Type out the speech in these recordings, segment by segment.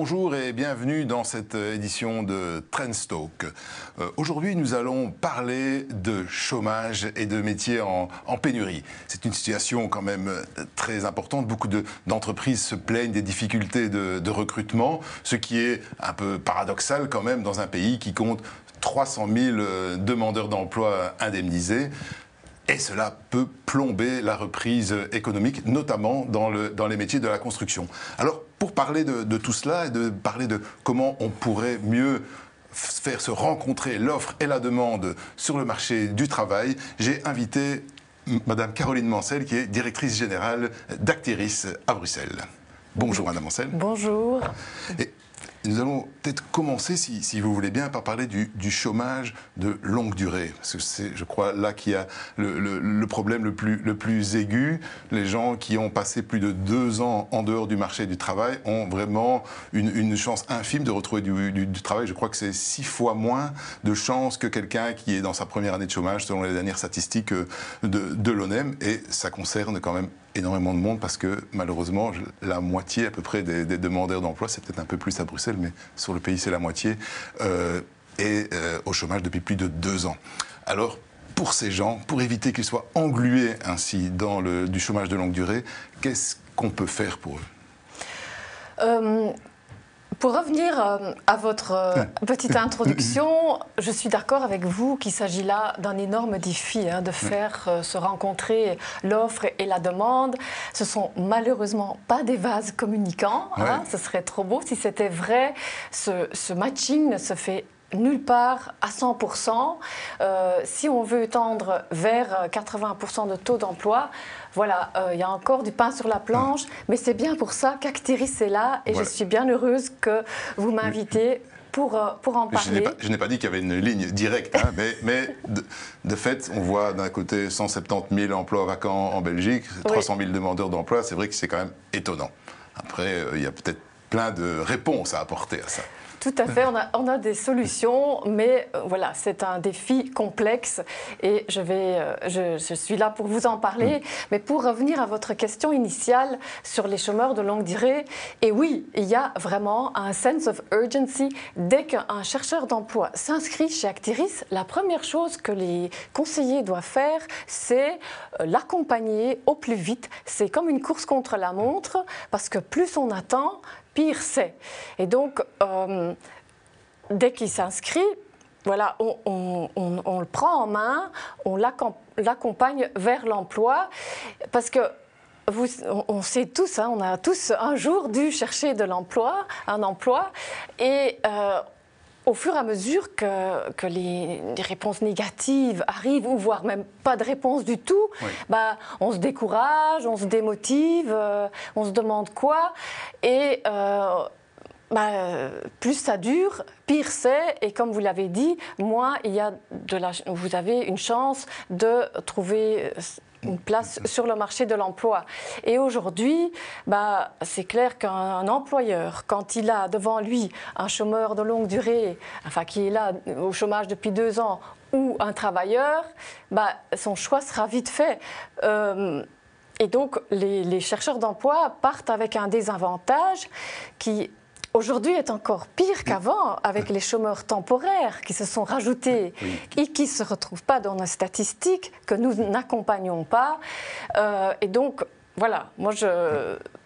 Bonjour et bienvenue dans cette édition de Trendstalk. Euh, Aujourd'hui, nous allons parler de chômage et de métiers en, pénurie. C'est une situation quand même euh, très importante. Beaucoup de- d'entreprises se plaignent des difficultés de, de recrutement, ce qui est un peu paradoxal quand même dans un pays qui compte 300 000 euh, demandeurs d'emploi indemnisés. Et cela peut plomber la reprise économique, notamment dans, le- dans les métiers de la construction. Alors, pour parler de, de tout cela et de parler de comment on pourrait mieux faire se rencontrer l'offre et la demande sur le marché du travail, j'ai invité Madame Caroline Mancel, qui est directrice générale d'Actiris à Bruxelles. Bonjour, Madame Mancel. Bonjour. Et nous allons peut-être commencer, si, vous voulez bien, par parler du, chômage de longue durée. Parce que c'est, je crois, là qu'il y a le, problème le plus, aigu. Les gens qui ont passé plus de deux ans en dehors du marché du travail ont vraiment une, chance infime de retrouver du, travail. Je crois que c'est six fois moins de chances que quelqu'un qui est dans sa première année de chômage, selon les dernières statistiques euh, de l'ONEM. Et ça concerne quand même énormément de monde parce que malheureusement, la moitié à peu près des, des demandeurs d'emploi, c'est peut-être un peu plus à Bruxelles, mais sur le pays, c'est la moitié, euh, est euh, au chômage depuis plus de deux ans. Alors, pour ces gens, pour éviter qu'ils soient englués ainsi dans le, du chômage de longue durée, qu'est-ce qu'on peut faire pour eux? Euh, pour revenir euh, à votre euh, petite introduction, je suis d'accord avec vous qu'il s'agit là d'un énorme défi hein, de faire euh, se rencontrer l'offre et la demande. Ce sont malheureusement pas des vases communicants. hein, Ouais. ce serait trop beau si c'était vrai. Ce, ce matching ne se fait nulle part à 100%. Euh, si on veut tendre vers euh, 80% de taux d'emploi, voilà, euh, il y a encore du pain sur la planche, mais c'est bien pour ça qu'Actiris est là et Voilà. je suis bien heureuse que vous m'invitez pour, euh, pour en Je n'ai parler. pas, je n'ai pas dit qu'il y avait une ligne directe, hein, mais, mais de, de fait, on voit d'un côté 170 000 emplois vacants en Belgique, 300 000 demandeurs d'emploi, c'est vrai que c'est quand même étonnant. Après, euh, il y a peut-être plein de réponses à apporter à ça. Tout à fait, on a, on a des solutions, mais euh, voilà, c'est un défi complexe et je, vais, euh, je, je suis là pour vous en parler. Mais pour revenir à votre question initiale sur les chômeurs de longue durée, et oui, il y a vraiment un sense of urgency. Dès qu'un chercheur d'emploi s'inscrit chez Actiris, la première chose que les conseillers doivent faire, c'est euh, l'accompagner au plus vite. C'est comme une course contre la montre, parce que plus on attend, pire c'est. Et donc, euh, dès qu'il s'inscrit, voilà, on, le prend en main, on l'accom- l'accompagne vers l'emploi, parce que on sait tous, hein, on a tous un jour dû chercher de l'emploi, un emploi, et euh, au fur et à mesure que, que les, les réponses négatives arrivent, ou voire même pas de réponse du tout, Oui. bah, on se décourage, on se démotive, euh, on se demande quoi. Et euh, bah, plus ça dure, pire c'est. Et comme vous l'avez dit, moins il y a de la, vous avez une chance de trouver euh, une place sur le marché de l'emploi. Et aujourd'hui, bah, c'est clair qu'un employeur, quand il a devant lui un chômeur de longue durée, enfin qui est là au chômage depuis deux ans, ou un travailleur, bah, son choix sera vite fait. Euh, et donc, les, les chercheurs d'emploi partent avec un désavantage qui, aujourd'hui, est encore pire qu'avant, avec les chômeurs temporaires qui se sont rajoutés Oui. et qui ne se retrouvent pas dans nos statistiques, que nous n'accompagnons pas. Euh, et donc, voilà, moi,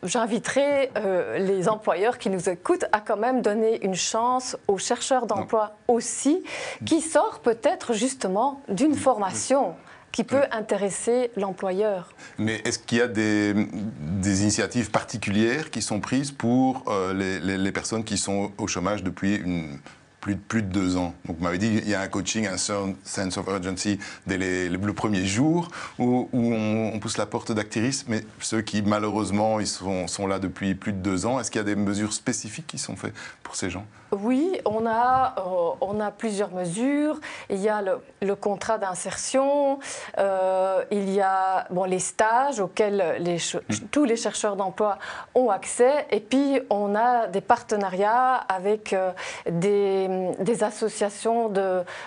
j'inviterai euh, les employeurs qui nous écoutent à quand même donner une chance aux chercheurs d'emploi aussi, qui sort peut-être justement d'une formation qui peut intéresser l'employeur. Mais est-ce qu'il y a des, des initiatives particulières qui sont prises pour euh, les, les- les personnes qui sont au chômage depuis une- plus, de- plus de deux ans. Donc, vous m'avez dit qu'il y a un coaching, un sen- sense of urgency dès les- les- le premier jour où, où on, on pousse la porte d'Actiris, mais ceux qui malheureusement ils sont, sont là depuis plus de deux ans, est-ce qu'il y a des mesures spécifiques qui sont faites pour ces gens? Oui, on a, euh, on a plusieurs mesures. Il y a le, le contrat d'insertion, euh, il y a bon, les stages auxquels les ch- tous les chercheurs d'emploi ont accès, et puis on a des partenariats avec euh, des, des, associations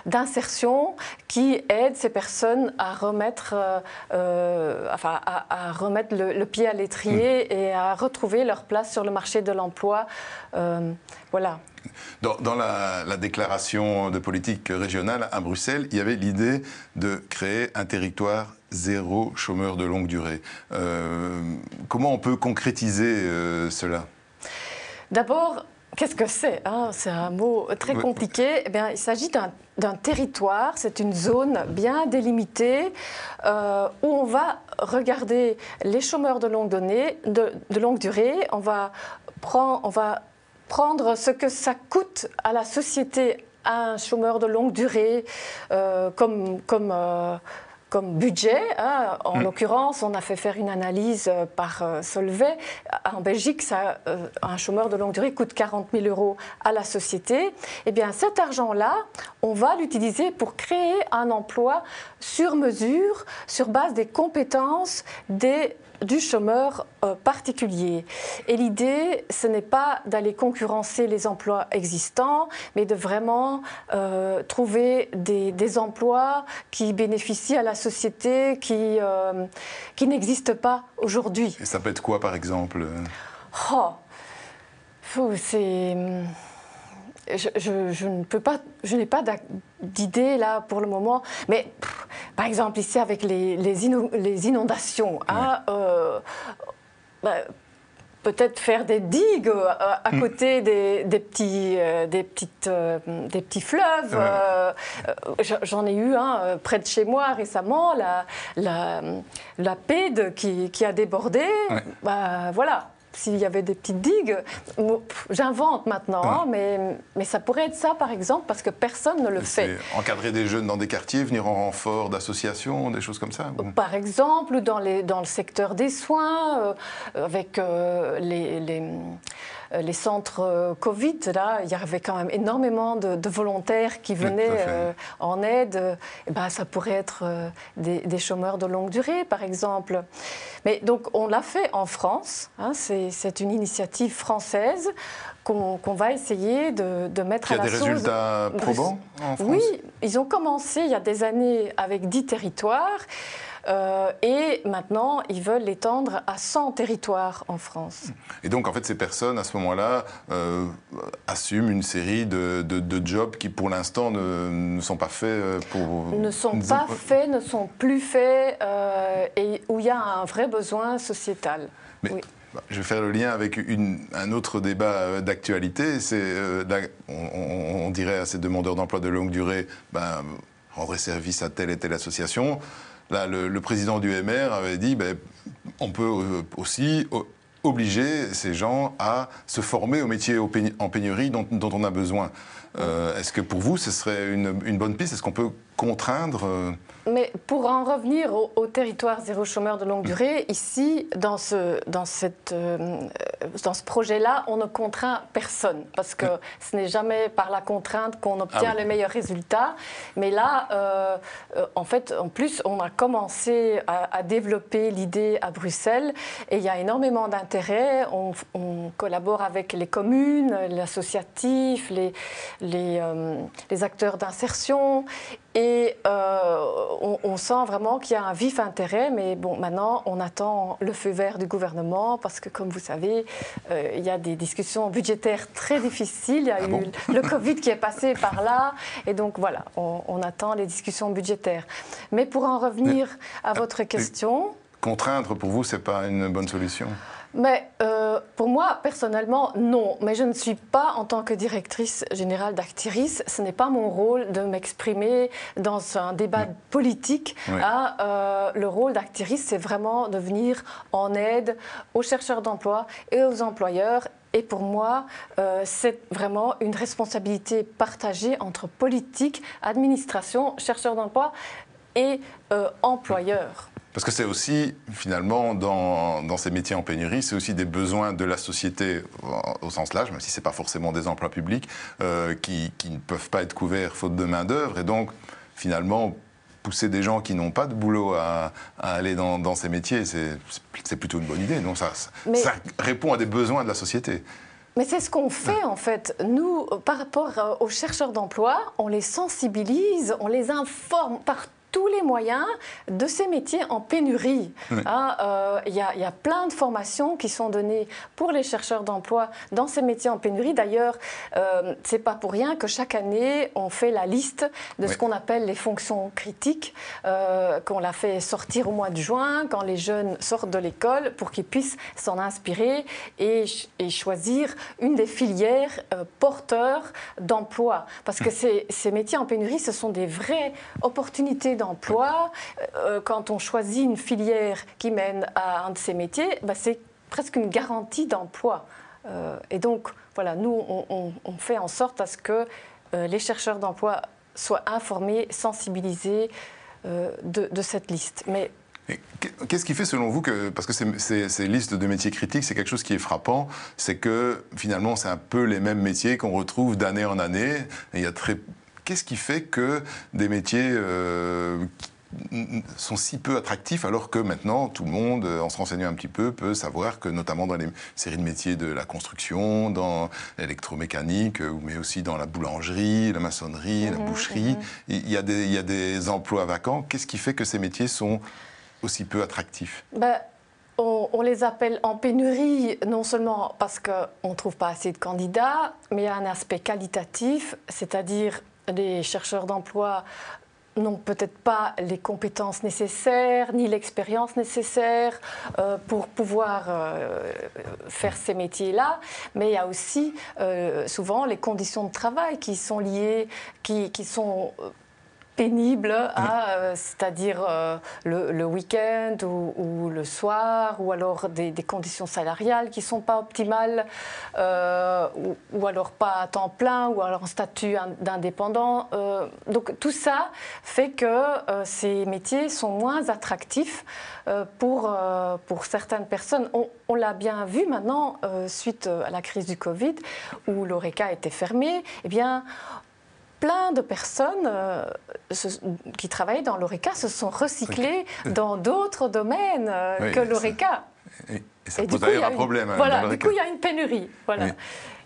d'insertion qui aident ces personnes à remettre, enfin, à, remettre le, pied à l'étrier hmm. et à retrouver leur place sur le marché de l'emploi. voilà. Dans, la, déclaration de politique régionale à Bruxelles, il y avait l'idée de créer un territoire zéro chômeur de longue durée. Euh, comment on peut concrétiser euh, cela? D'abord, Qu'est-ce que c'est hein? C'est un mot très compliqué. Eh bien, il s'agit d'un territoire, c'est une zone bien délimitée euh, où on va regarder les chômeurs de longue, de, de longue durée. On va, prendre, on va prendre ce que ça coûte à la société un chômeur de longue durée euh, comme, comme, euh, comme budget. Hein. En mm. l'occurrence, on a fait faire une analyse euh, par Solvay. En Belgique, ça, un chômeur de longue durée coûte 40 000 euros à la société. Eh bien, cet argent-là, on va l'utiliser pour créer un emploi sur mesure, sur base des compétences des du chômeur euh, particulier. Et l'idée, ce n'est pas d'aller concurrencer les emplois existants, mais de vraiment euh, trouver des, emplois qui bénéficient à la société, qui, euh, qui n'existent pas aujourd'hui. Et ça peut être quoi, par exemple Oh, c'est je, ne peux pas, je n'ai pas d'idée là pour le moment, mais par exemple ici avec les, les, inondations, hein, euh, bah, peut-être faire des digues euh, à, mm. côté des, petits, euh, des, petites, des petits fleuves. J'en ai eu un près de chez moi récemment, la, la, la Pède qui, qui a débordé. Bah, voilà s'il y avait des petites digues. J'invente maintenant, hein, mais, mais ça pourrait être ça, par exemple, parce que personne ne le fait. Encadrer des jeunes dans des quartiers, venir en renfort d'associations, des choses comme ça Par exemple, dans, les, dans le secteur des soins, euh, avec euh, les, les les centres euh, Covid, là, il y avait quand même énormément de, volontaires qui venaient euh, en aide. Et ben, ça pourrait être des, chômeurs de longue durée, par exemple. Mais donc, on l'a fait en France. Hein, c'est une initiative française qu'on va essayer de, mettre à la Il y a des résultats probants en France? Oui, ils ont commencé il y a des années avec 10 territoires. Euh, et maintenant, ils veulent l'étendre à 100 territoires en France. Et donc, en fait, ces personnes, à ce moment-là, euh, assument une série de, de, jobs qui, pour l'instant, ne, ne, sont pas faits euh, pour... Ne sont pas faits, ne sont plus faits, et où il y a un vrai besoin sociétal. Mais... Bah, je vais faire le lien avec une, un autre débat d'actualité. C'est, on, dirait à ces demandeurs d'emploi de longue durée, ben, rendrez service à telle et telle association. Là, le, président du MR avait dit ben, on peut euh, aussi obliger ces gens à se former au métier en pénurie dont, on a besoin. Euh, est-ce que pour vous, ce serait une, bonne piste? Est-ce qu'on peut contraindre euh, mais pour en revenir au, territoire zéro chômeur de longue durée, ici, dans ce, dans cette, euh, dans ce projet-là, on ne contraint personne, parce que ce n'est jamais par la contrainte qu'on obtient ah les meilleurs résultats. Mais là, euh, euh, en fait, en plus, on a commencé à, développer l'idée à Bruxelles, et il y a énormément d'intérêt. On, collabore avec les communes, l'associatif, les, les, les acteurs d'insertion, et on, sent vraiment qu'il y a un vif intérêt, mais bon, maintenant, on attend le feu vert du gouvernement parce que, comme vous savez, euh, il y a des discussions budgétaires très difficiles. Il y a ah eu le Covid qui est passé par là, et donc voilà, on, attend les discussions budgétaires. Mais pour en revenir à votre question. Contraindre, pour vous, c'est pas une bonne solution? Mais euh, pour moi, personnellement, non. Mais je ne suis pas, en tant que directrice générale d'Actiris, ce n'est pas mon rôle de m'exprimer dans un débat politique. Hein. Euh, le rôle d'Actiris, c'est vraiment de venir en aide aux chercheurs d'emploi et aux employeurs et pour moi, euh, c'est vraiment une responsabilité partagée entre politique, administration, chercheurs d'emploi et employeurs. Parce que c'est aussi, finalement, dans, ces métiers en pénurie, c'est aussi des besoins de la société au sens large, même si ce n'est pas forcément des emplois publics, euh, qui, ne peuvent pas être couverts faute de main-d'œuvre. Et donc, finalement, pousser des gens qui n'ont pas de boulot à, aller dans, ces métiers, c'est plutôt une bonne idée. Donc ça, ça répond à des besoins de la société. Mais c'est ce qu'on fait en fait. Nous, par rapport aux chercheurs d'emploi, on les sensibilise, on les informe par tous les moyens de ces métiers en pénurie. Hein, euh, il y, a plein de formations qui sont données pour les chercheurs d'emploi dans ces métiers en pénurie. D'ailleurs, euh, c'est pas pour rien que chaque année, on fait la liste de ce qu'on appelle les fonctions critiques, euh, qu'on l'a fait sortir au mois de juin, quand les jeunes sortent de l'école, pour qu'ils puissent s'en inspirer et, et, choisir une des filières euh, porteurs d'emploi. Parce que ces, ces métiers en pénurie, ce sont des vraies opportunités emploi, euh, quand on choisit une filière qui mène à un de ces métiers, bah, c'est presque une garantie d'emploi. Euh, et donc, voilà, nous, on, fait en sorte à ce que euh, les chercheurs d'emploi soient informés, sensibilisés de, cette liste. Mais Qu'est-ce qui fait selon vous que, parce que ces, ces, listes de métiers critiques, c'est quelque chose qui est frappant, c'est que finalement c'est un peu les mêmes métiers qu'on retrouve d'année en année. il y a très Qu'est-ce qui fait que des métiers euh, sont si peu attractifs alors que maintenant tout le monde, en se renseignant un petit peu, peut savoir que notamment dans les séries de métiers de la construction, dans l'électromécanique, mais aussi dans la boulangerie, la maçonnerie, la mhm, boucherie, mhm. il, y a des, il y a des emplois vacants. Qu'est-ce qui fait que ces métiers sont aussi peu attractifs? Bah, on, les appelle en pénurie, non seulement parce qu'on ne trouve pas assez de candidats, mais il y a un aspect qualitatif, c'est-à-dire les chercheurs d'emploi n'ont peut-être pas les compétences nécessaires ni l'expérience nécessaire euh, pour pouvoir euh, faire ces métiers-là, mais il y a aussi euh, souvent les conditions de travail qui sont liées, qui, qui sont pénible, euh, c'est-à-dire euh, le, week-end ou, le soir, ou alors des, conditions salariales qui ne sont pas optimales, euh, ou, alors pas à temps plein, ou alors en statut d'indépendant. donc tout ça fait que ces métiers sont moins attractifs pour, pour certaines personnes. On, on l'a bien vu maintenant, suite à la crise du Covid, où l'ORECA était fermé, eh bien, plein de personnes euh, qui travaillaient dans l'ORECA se sont recyclées dans d'autres domaines euh, que l'ORECA. Et, ça pose d'ailleurs un problème. Hein, voilà, du coup, il y a une pénurie. Voilà.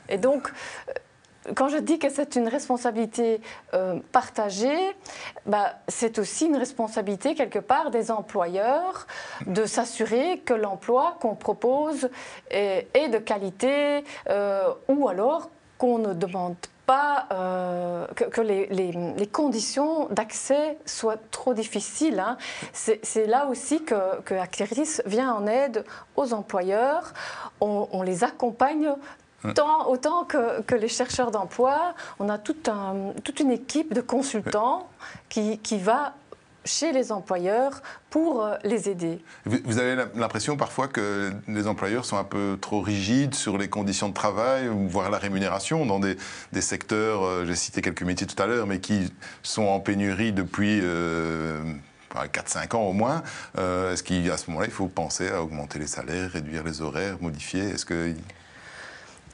Et donc, euh, quand je dis que c'est une responsabilité partagée, bah, c'est aussi une responsabilité quelque part des employeurs de s'assurer que l'emploi qu'on propose est, est, de qualité ou alors qu'on ne demande pas euh, que, les, conditions d'accès soient trop difficiles. Hein. C'est là aussi que, que Actiris vient en aide aux employeurs. On, les accompagne Tant, autant que, que, les chercheurs d'emploi, on a tout un, toute une équipe de consultants qui, qui va chez les employeurs pour euh, les aider. Vous avez l'impression parfois que les employeurs sont un peu trop rigides sur les conditions de travail, voire la rémunération dans des, secteurs, euh, j'ai cité quelques métiers tout à l'heure, mais qui sont en pénurie depuis... 4-5 euh, ans au moins, est-ce qu'à ce moment-là, il faut penser à augmenter les salaires, réduire les horaires, modifier? Est-ce que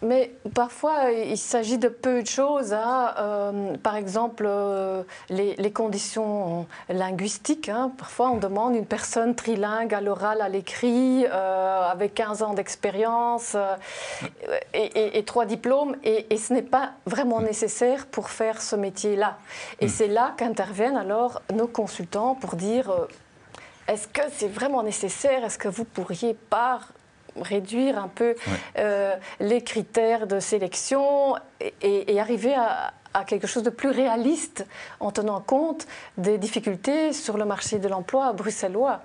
mais parfois, il s'agit de peu de choses. Hein. Euh, par exemple, euh, les, conditions linguistiques. Hein. Parfois, on demande une personne trilingue à l'oral, à l'écrit, euh, avec 15 ans d'expérience et, trois diplômes. Et, ce n'est pas vraiment nécessaire pour faire ce métier-là. Et hmm. c'est là qu'interviennent alors nos consultants pour dire est-ce que c'est vraiment nécessaire? Est-ce que vous pourriez pas réduire un peu euh, les critères de sélection et, arriver à, quelque chose de plus réaliste en tenant compte des difficultés sur le marché de l'emploi bruxellois.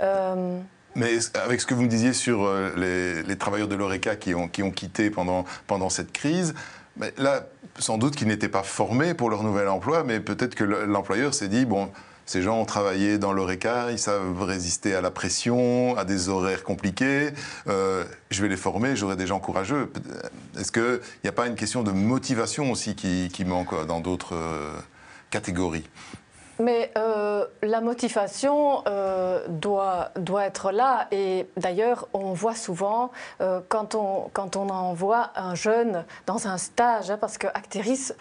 Euh, mais avec ce que vous me disiez sur euh, les, travailleurs de l'ORECA qui ont, qui ont quitté pendant, pendant cette crise, mais là, sans doute qu'ils n'étaient pas formés pour leur nouvel emploi, mais peut-être que l'employeur s'est dit, bon, ces gens ont travaillé dans l'ORECA, ils savent résister à la pression, à des horaires compliqués. Euh, je vais les former, j'aurai des gens courageux. Est-ce qu'il n'y a pas une question de motivation aussi qui, qui manque dans d'autres euh, catégories? Mais euh, la motivation euh, doit, doit être là. Et d'ailleurs, on voit souvent, euh, quand, on, quand on envoie un jeune dans un stage, hein, parce que Acteris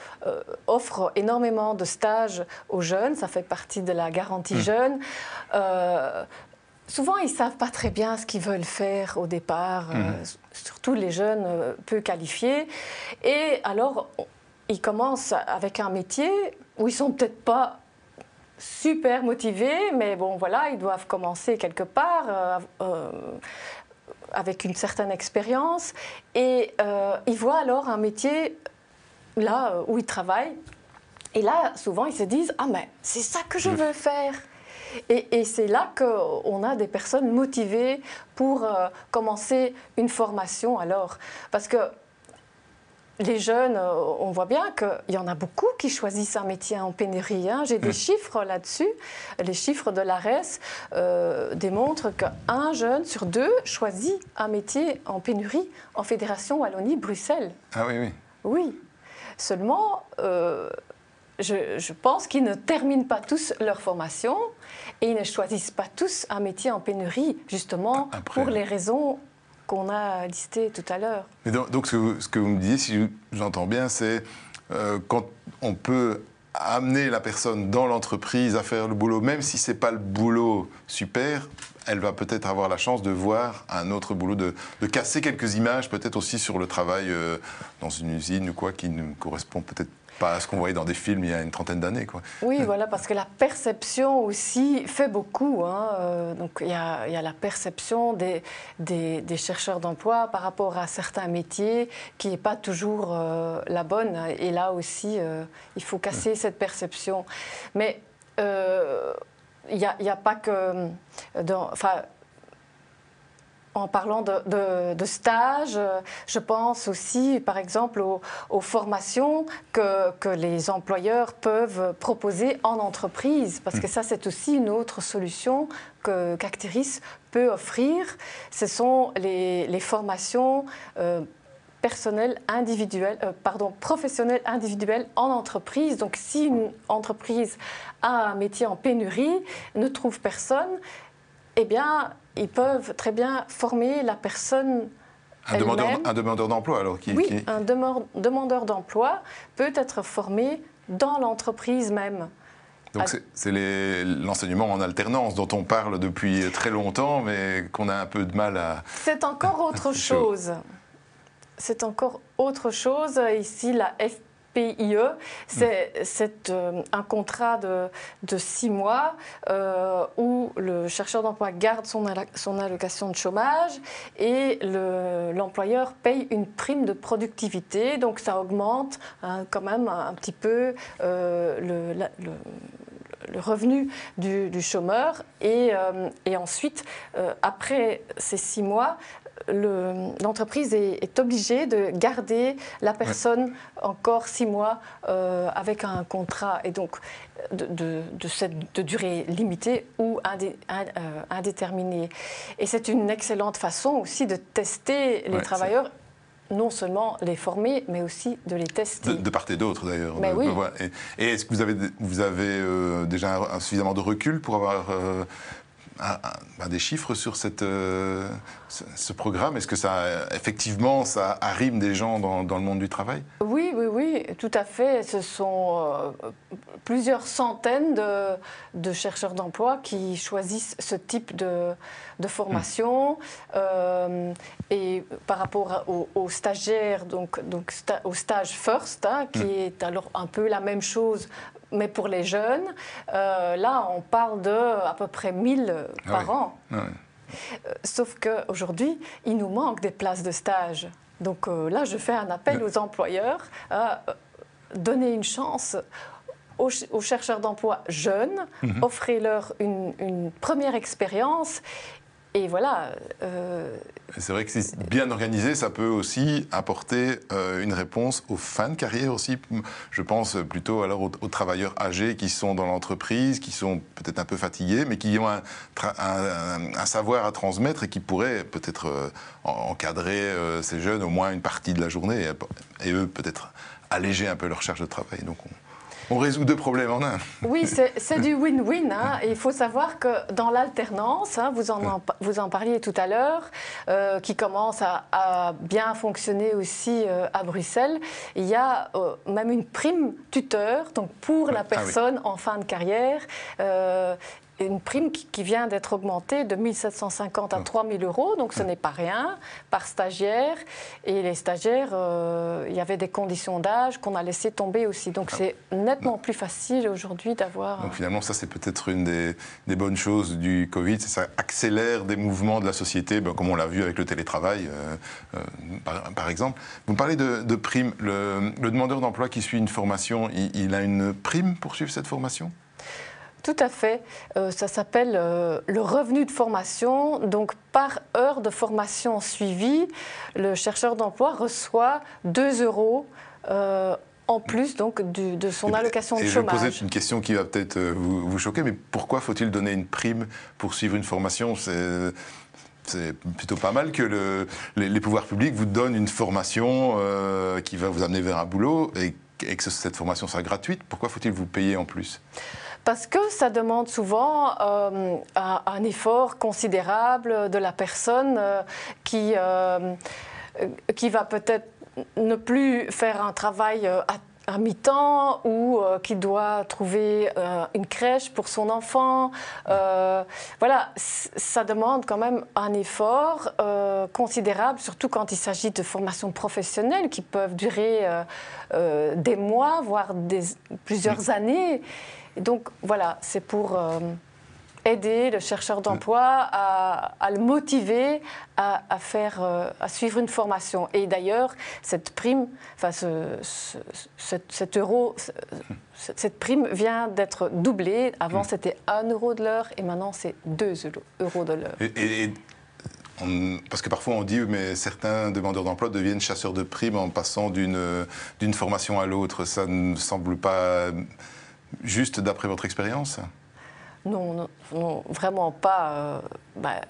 offre énormément de stages aux jeunes, ça fait partie de la garantie mmh. jeune souvent, ils ne savent pas très bien ce qu'ils veulent faire au départ, Mhm. surtout les jeunes peu qualifiés. Et alors, ils commencent avec un métier où ils sont peut-être pas super motivés, mais bon, voilà, ils doivent commencer quelque part. euh, euh, avec une certaine expérience. Et euh, ils voient alors un métier là où ils travaillent. Et là souvent ils se disent ah mais c'est ça que je veux faire! Et, et c'est là qu'on a des personnes motivées pour euh, commencer une formation alors. Parce que les jeunes, euh, on voit bien qu'il y en a beaucoup qui choisissent un métier en pénurie. hein. J'ai des chiffres là-dessus. Les chiffres de l'ARES euh, démontrent qu'un jeune sur deux choisit un métier en pénurie en Fédération Wallonie-Bruxelles. Ah oui, oui. Oui. Seulement, euh, je, je pense qu'ils ne terminent pas tous leur formation et ils ne choisissent pas tous un métier en pénurie, justement Après. pour les raisons qu'on a listées tout à l'heure. Donc, donc, ce, que vous, ce vous me disiez, si j'entends bien, c'est euh, quand on peut amener la personne dans l'entreprise à faire le boulot, même si c'est pas le boulot super, elle va peut-être avoir la chance de voir un autre boulot, de, de casser quelques images, peut-être aussi sur le travail euh, dans une usine ou quoi, qui ne correspond peut-être pas ce qu'on voyait dans des films il y a une trentaine d'années. Oui, voilà, parce que la perception aussi fait beaucoup. hein. Euh, donc il y, a, il y a la perception des, des, chercheurs d'emploi par rapport à certains métiers qui n'est pas toujours euh, la bonne. Et là aussi, euh, il faut casser cette perception. Mais euh, il n'y a, a pas que... Enfin, en parlant de, de, de stage, euh, je pense aussi, par exemple, aux, aux formations que, que, les employeurs peuvent proposer en entreprise, parce que ça, c'est aussi une autre solution que qu'Acteris peut offrir. Ce sont les, les formations euh, personnelles individuelles, euh, pardon, professionnelles individuelles en entreprise. Donc, si une entreprise a un métier en pénurie, ne trouve personne, eh bien, ils peuvent très bien former la personne. Un demandeur, un demandeur d'emploi, alors qui, Oui, qui... un demandeur d'emploi peut être formé dans l'entreprise même. Donc c'est l'enseignement en alternance dont on parle depuis très longtemps, mais qu'on a un peu de mal à... C'est encore autre chose. C'est encore autre chose. Ici, la FPIE, c'est euh, un contrat de, six mois euh, où le chercheur d'emploi garde son, allocation de chômage et l'employeur le, paye une prime de productivité. Donc ça augmente hein, quand même un, petit peu euh, le, revenu du, chômeur. Et, ensuite, après ces six mois, l'entreprise est, est, obligée de garder la personne ouais. encore six mois euh, avec un contrat et donc de, de, de, cette de durée limitée ou indé, ind, euh, indéterminée. Et c'est une excellente façon aussi de tester les ouais, travailleurs non seulement les former, mais aussi de les tester. De, de part et d'autre, d'ailleurs. Mais oui. Et, et est-ce que vous avez, vous avez euh, déjà un, un, suffisamment de recul pour avoir euh, des chiffres sur cette, euh, ce, ce, programme? Est-ce que ça, effectivement, ça arrime des gens dans, dans, le monde du travail? Oui, oui, oui, tout à fait. Ce sont euh, plusieurs centaines de, de chercheurs d'emploi qui choisissent ce type de, de formation. Mmh. Euh, et par rapport aux, aux stagiaires, donc, donc sta au stage first, hein, qui mmh. est alors un peu la même chose mais pour les jeunes, euh, là, on parle de à peu près 1000 par ah oui. an. Ah oui. euh, sauf qu'aujourd'hui, il nous manque des places de stage. Donc euh, là, je fais un appel aux employeurs à donner une chance aux, aux chercheurs d'emploi jeunes, mm -hmm. offrez-leur une, une, première expérience. Et voilà. Euh, c'est vrai que c'est bien organisé, ça peut aussi apporter euh, une réponse aux fins de carrière aussi. Je pense plutôt alors aux, travailleurs âgés qui sont dans l'entreprise, qui sont peut-être un peu fatigués, mais qui ont un, savoir à transmettre et qui pourraient peut-être euh, encadrer ces jeunes au moins une partie de la journée et, eux peut-être alléger un peu leur charge de travail. On résout deux problèmes en un. Oui, c'est du win-win. Hein. il faut savoir que dans l'alternance, hein, vous, en, vous en parliez tout à l'heure, euh, qui commence à, à, bien fonctionner aussi euh, à Bruxelles, il y a euh, même une prime tuteur donc pour la personne ah oui. en fin de carrière. Une prime qui, vient d'être augmentée de 1750 à 3000 euros, donc ce n'est pas rien, par stagiaire. Et les stagiaires, euh, il y avait des conditions d'âge qu'on a laissé tomber aussi. Donc ah. c'est nettement plus facile aujourd'hui d'avoir. Donc finalement, ça c'est peut-être une des, bonnes choses du Covid, ça accélère des mouvements de la société, ben, comme on l'a vu avec le télétravail, euh, euh, par, exemple. Vous parlez de, prime. Le, demandeur d'emploi qui suit une formation, il a une prime pour suivre cette formation? Tout à fait. Euh, ça s'appelle euh, le revenu de formation. Donc, par heure de formation suivie, le chercheur d'emploi reçoit 2 euros euh, en plus donc, de son allocation de chômage. Je vais poser une question qui va peut-être vous, choquer, mais pourquoi faut-il donner une prime pour suivre une formation? C'est plutôt pas mal que les, pouvoirs publics vous donnent une formation qui va vous amener vers un boulot et, et que cette formation soit gratuite. Pourquoi faut-il vous payer en plus? Parce que ça demande souvent euh, un, effort considérable de la personne euh, qui, euh, qui va peut-être ne plus faire un travail à à mi-temps ou qui doit trouver une crèche pour son enfant. voilà, ça demande quand même un effort considérable, surtout quand il s'agit de formations professionnelles qui peuvent durer des mois, voire des, plusieurs années donc voilà, c'est pour euh, aider le chercheur d'emploi à, le motiver à, faire, euh, à suivre une formation. Et d'ailleurs, cette prime, enfin, cet euro, cette prime vient d'être doublée. Avant, mm. c'était 1 euro de l'heure et maintenant, c'est 2 euros de l'heure. Et, parce que parfois on dit, mais certains demandeurs d'emploi deviennent chasseurs de primes en passant d'une formation à l'autre. Ça ne semble pas juste d'après votre expérience? Non, non, vraiment pas. Euh, bah,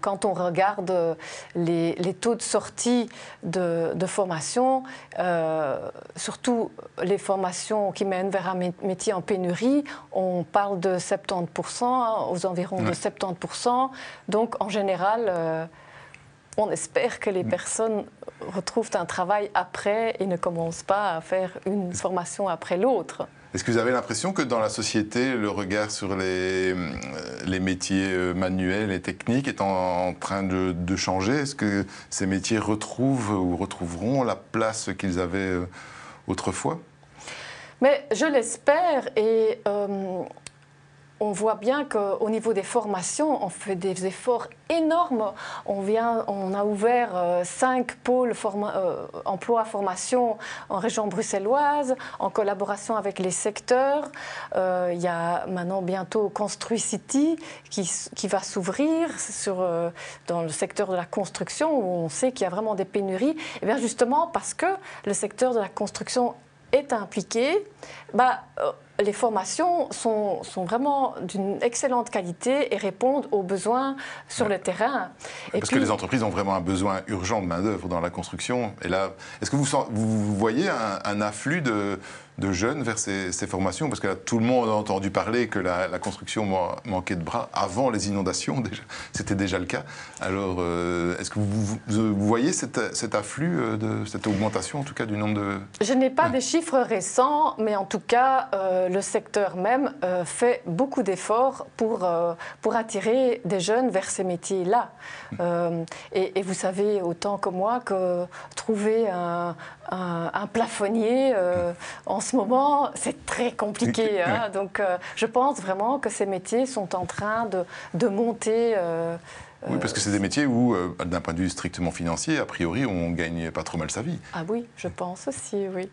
quand on regarde les, taux de sortie de, formation, euh, surtout les formations qui mènent vers un métier en pénurie, on parle de 70%, hein, aux environs de 70%. Donc en général, euh, on espère que les personnes retrouvent un travail après et ne commencent pas à faire une formation après l'autre. Est-ce que vous avez l'impression que dans la société, le regard sur les, euh, les métiers euh, manuels et techniques est en, train de, changer? Est-ce que ces métiers retrouvent ou retrouveront la place qu'ils avaient euh, autrefois? Mais je l'espère et on voit bien qu'au niveau des formations, on fait des efforts énormes. On, vient, on a ouvert euh, cinq pôles euh, emploi-formation en région bruxelloise, en collaboration avec les secteurs. Euh, il y a maintenant bientôt Construit City qui, va s'ouvrir dans le secteur de la construction, où on sait qu'il y a vraiment des pénuries. Et bien justement parce que le secteur de la construction est impliqué, bah, les formations sont, sont vraiment d'une excellente qualité et répondent aux besoins sur le terrain. Parce que les entreprises ont vraiment un besoin urgent de main-d'œuvre dans la construction. Et là, est-ce que vous, vous voyez un afflux de, de jeunes vers ces, formations? Parce que là, tout le monde a entendu parler que la, construction manquait de bras avant les inondations, déjà. C'était déjà le cas. Alors, euh, est-ce que vous, voyez cet, afflux, euh, de, cette augmentation, en tout cas, du nombre de... Je n'ai pas des chiffres récents, mais en tout cas, euh, le secteur même fait beaucoup d'efforts pour, pour attirer des jeunes vers ces métiers-là. Et, et, vous savez autant que moi que trouver un, un, plafonnier euh, en ce moment, c'est très compliqué. Hein. Donc, euh, je pense vraiment que ces métiers sont en train de, de monter. Euh, oui, parce que c'est des métiers où, d'un point de vue strictement financier, a priori, on gagne pas trop mal sa vie. Ah oui, je pense aussi, oui.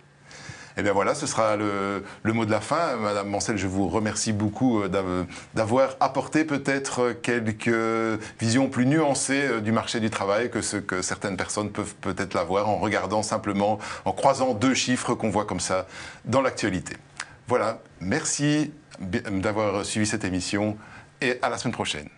Eh bien voilà, ce sera le, mot de la fin. Madame Mancel, je vous remercie beaucoup euh, d'avoir apporté peut-être quelques visions plus nuancées euh, du marché du travail que ce que certaines personnes peuvent peut-être l'avoir en regardant simplement, en croisant deux chiffres qu'on voit comme ça dans l'actualité. Voilà, merci d'avoir suivi cette émission et à la semaine prochaine.